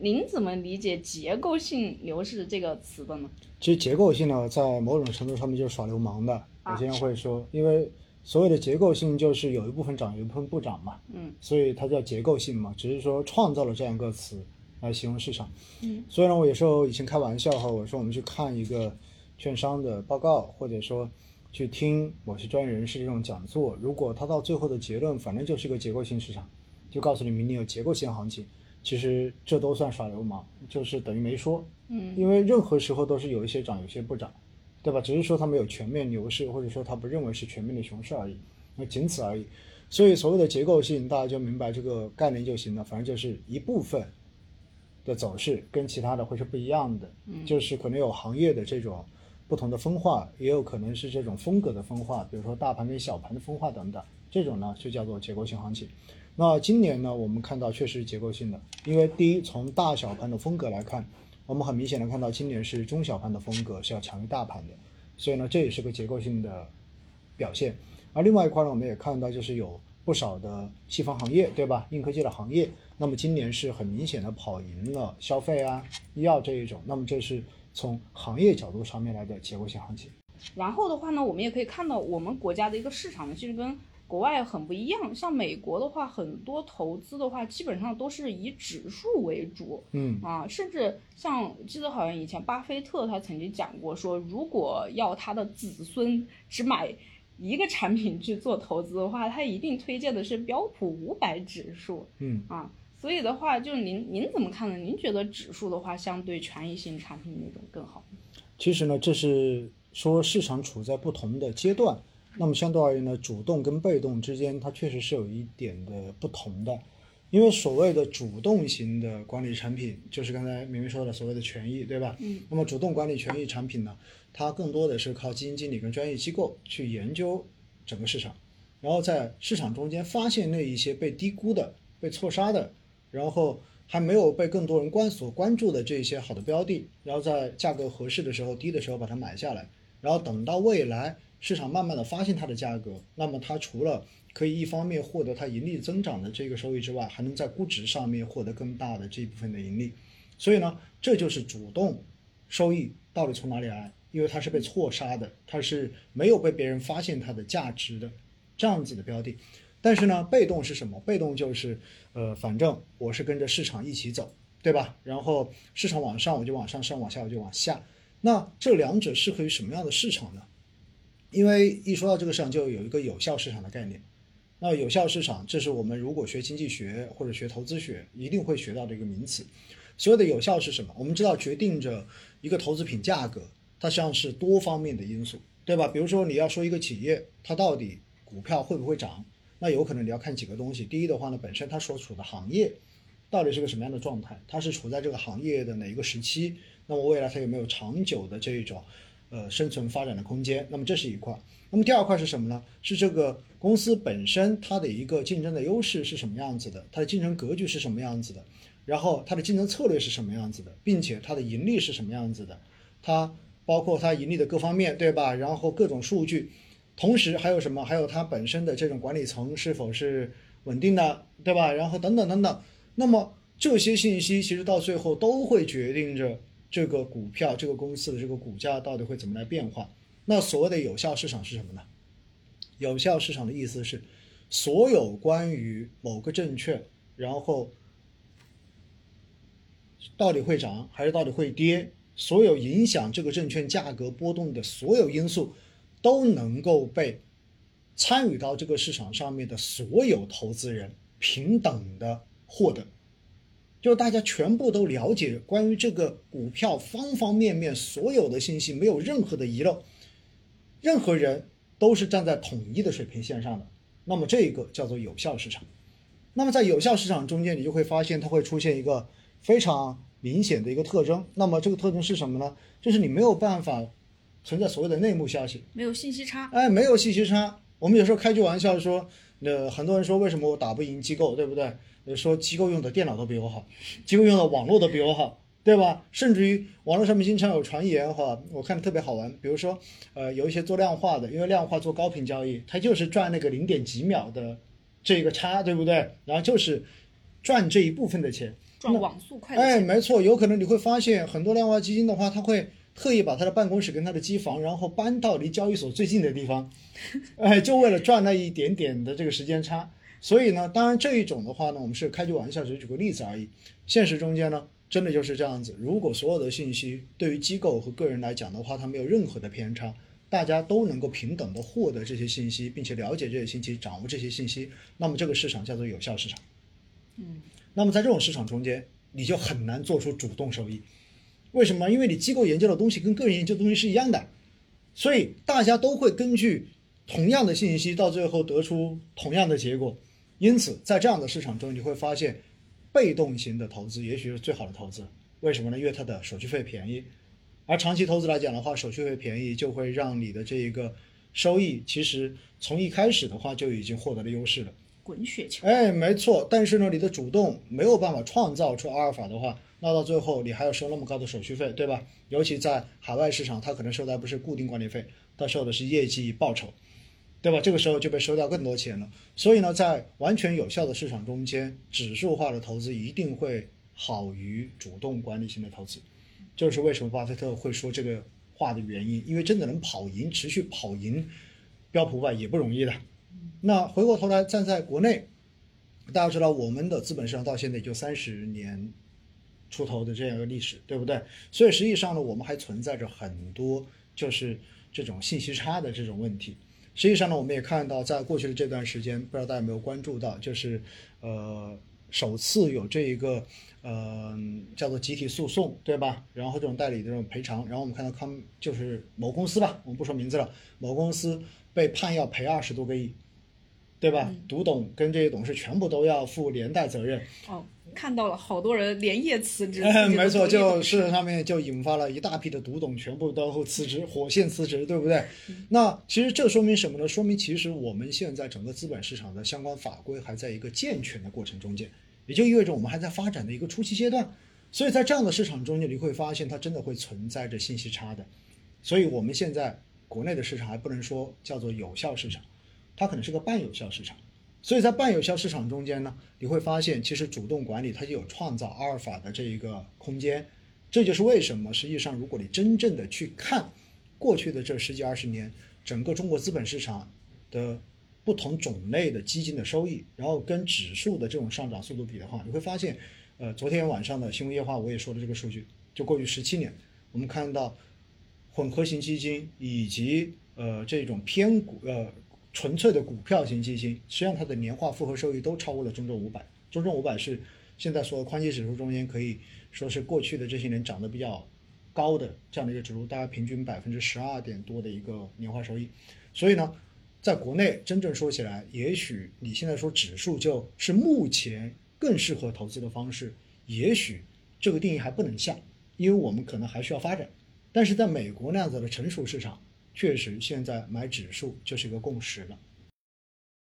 您怎么理解结构性牛市这个词的呢？其实结构性呢，在某种程度上面就是耍流氓的。有些人会说，因为所谓的结构性就是有一部分涨，有一部分不涨嘛。嗯。所以它叫结构性嘛，只是说创造了这样一个词来形容市场。嗯。所以呢，我有时候以前开玩笑哈，我说我们去看一个券商的报告，或者说去听某些专业人士这种讲座，如果他到最后的结论，反正就是一个结构性市场，就告诉你明年有结构性行情。其实这都算耍流氓，就是等于没说。嗯，因为任何时候都是有一些涨，有些不涨，对吧？只是说它没有全面牛市，或者说它不认为是全面的熊市而已，那仅此而已。所以所谓的结构性，大家就明白这个概念就行了。反正就是一部分的走势跟其他的会是不一样的，就是可能有行业的这种不同的分化，也有可能是这种风格的分化，比如说大盘跟小盘的分化等等，这种呢就叫做结构性行情。那今年呢，我们看到确实是结构性的，因为第一，从大小盘的风格来看，我们很明显的看到今年是中小盘的风格是要强于大盘的，所以呢，这也是个结构性的表现。而另外一块呢，我们也看到就是有不少的细分行业，对吧？硬科技的行业，那么今年是很明显的跑赢了消费啊、医药这一种，那么这是从行业角度上面来的结构性行情。然后的话呢，我们也可以看到我们国家的一个市场呢，其实跟国外很不一样，像美国的话，很多投资的话，基本上都是以指数为主，嗯啊，甚至像记得好像以前巴菲特他曾经讲过，说如果要他的子孙只买一个产品去做投资的话，他一定推荐的是标普五百指数，嗯啊，所以的话，就是您您怎么看呢？您觉得指数的话，相对权益性产品那种更好？其实呢，这是说市场处在不同的阶段。那么相对而言呢，主动跟被动之间，它确实是有一点的不同的。因为所谓的主动型的管理产品，就是刚才明明说的所谓的权益，对吧？嗯。那么主动管理权益产品呢，它更多的是靠基金经理跟专业机构去研究整个市场，然后在市场中间发现那一些被低估的、被错杀的，然后还没有被更多人关所关注的这些好的标的，然后在价格合适的时候、低的时候把它买下来，然后等到未来。市场慢慢的发现它的价格，那么它除了可以一方面获得它盈利增长的这个收益之外，还能在估值上面获得更大的这一部分的盈利。所以呢，这就是主动收益到底从哪里来？因为它是被错杀的，它是没有被别人发现它的价值的这样子的标的。但是呢，被动是什么？被动就是呃，反正我是跟着市场一起走，对吧？然后市场往上我就往上升，往下我就往下。那这两者适合于什么样的市场呢？因为一说到这个市场，就有一个有效市场的概念。那有效市场，这是我们如果学经济学或者学投资学，一定会学到的一个名词。所谓的有效是什么？我们知道，决定着一个投资品价格，它实际上是多方面的因素，对吧？比如说，你要说一个企业，它到底股票会不会涨，那有可能你要看几个东西。第一的话呢，本身它所处的行业到底是个什么样的状态，它是处在这个行业的哪一个时期，那么未来它有没有长久的这种。呃，生存发展的空间，那么这是一块。那么第二块是什么呢？是这个公司本身它的一个竞争的优势是什么样子的？它的竞争格局是什么样子的？然后它的竞争策略是什么样子的？并且它的盈利是什么样子的？它包括它盈利的各方面，对吧？然后各种数据，同时还有什么？还有它本身的这种管理层是否是稳定的，对吧？然后等等等等。那么这些信息其实到最后都会决定着。这个股票，这个公司的这个股价到底会怎么来变化？那所谓的有效市场是什么呢？有效市场的意思是，所有关于某个证券，然后到底会涨还是到底会跌，所有影响这个证券价格波动的所有因素，都能够被参与到这个市场上面的所有投资人平等的获得。就是大家全部都了解关于这个股票方方面面所有的信息，没有任何的遗漏，任何人都是站在统一的水平线上的。那么这个叫做有效市场。那么在有效市场中间，你就会发现它会出现一个非常明显的一个特征。那么这个特征是什么呢？就是你没有办法存在所谓的内幕消息，没有信息差。哎，没有信息差。我们有时候开句玩笑说，那很多人说为什么我打不赢机构，对不对？说机构用的电脑都比我好，机构用的网络都比我好，对吧？甚至于网络上面经常有传言哈，我看特别好玩。比如说，呃，有一些做量化的，因为量化做高频交易，它就是赚那个零点几秒的这个差，对不对？然后就是赚这一部分的钱。赚网速快的哎，没错，有可能你会发现很多量化基金的话，它会特意把他的办公室跟他的机房，然后搬到离交易所最近的地方，哎，就为了赚那一点点的这个时间差。所以呢，当然这一种的话呢，我们是开句玩笑，只是举个例子而已。现实中间呢，真的就是这样子。如果所有的信息对于机构和个人来讲的话，它没有任何的偏差，大家都能够平等的获得这些信息，并且了解这些信息，掌握这些信息，那么这个市场叫做有效市场。嗯，那么在这种市场中间，你就很难做出主动收益。为什么？因为你机构研究的东西跟个人研究的东西是一样的，所以大家都会根据同样的信息，到最后得出同样的结果。因此，在这样的市场中，你会发现，被动型的投资也许是最好的投资。为什么呢？因为它的手续费便宜，而长期投资来讲的话，手续费便宜就会让你的这一个收益，其实从一开始的话就已经获得了优势了。滚雪球。哎，没错，但是呢，你的主动没有办法创造出阿尔法的话，那到最后你还要收那么高的手续费，对吧？尤其在海外市场，它可能收的不是固定管理费，它收的是业绩报酬，对吧？这个时候就被收掉更多钱了。所以呢，在完全有效的市场中间，指数化的投资一定会好于主动管理型的投资。这就是为什么巴菲特会说这个话的原因，因为真的能跑赢、持续跑赢标普五百也不容易的。那回过头来站在国内，大家知道我们的资本市场到现在也就三十年出头的这样一个历史，对不对？所以实际上呢，我们还存在着很多就是这种信息差的这种问题。实际上呢，我们也看到，在过去的这段时间，不知道大家有没有关注到，就是呃，首次有这一个呃叫做集体诉讼，对吧？然后这种代理的这种赔偿，然后我们看到康就是某公司吧，我们不说名字了，某公司被判要赔二十多个亿，对吧？独董跟这些董事全部都要负连带责任。哦，看到了，好多人连夜辞职。没错，就事是上面就引发了一大批的独董全部都辞职，火线辞职，对不对？那其实这说明什么呢？说明其实我们现在整个资本市场的相关法规还在一个健全的过程中间，也就意味着我们还在发展的一个初期阶段。所以在这样的市场中间，你会发现它真的会存在着信息差的。所以我们现在国内的市场还不能说叫做有效市场，它可能是个半有效市场。所以在半有效市场中间呢，你会发现其实主动管理它就有创造阿尔法的这一个空间。这就是为什么实际上如果你真正的去看过去的这十几二十年整个中国资本市场的不同种类的基金的收益，然后跟指数的这种上涨速度比的话，你会发现，呃，昨天晚上的新闻夜话我也说了这个数据，就过去十七年，我们看到混合型基金以及呃这种偏股呃纯粹的股票型基金，实际上它的年化复合收益都超过了中证五百。中证五百是现在所有宽基指数中间可以说是过去的这些年涨得比较高的这样的一个指数，大概平均百分之十二点多的一个年化收益。所以呢，在国内真正说起来，也许你现在说指数就是目前更适合投资的方式，也许这个定义还不能下，因为我们可能还需要发展。但是在美国那样子的成熟市场，确实现在买指数就是一个共识了。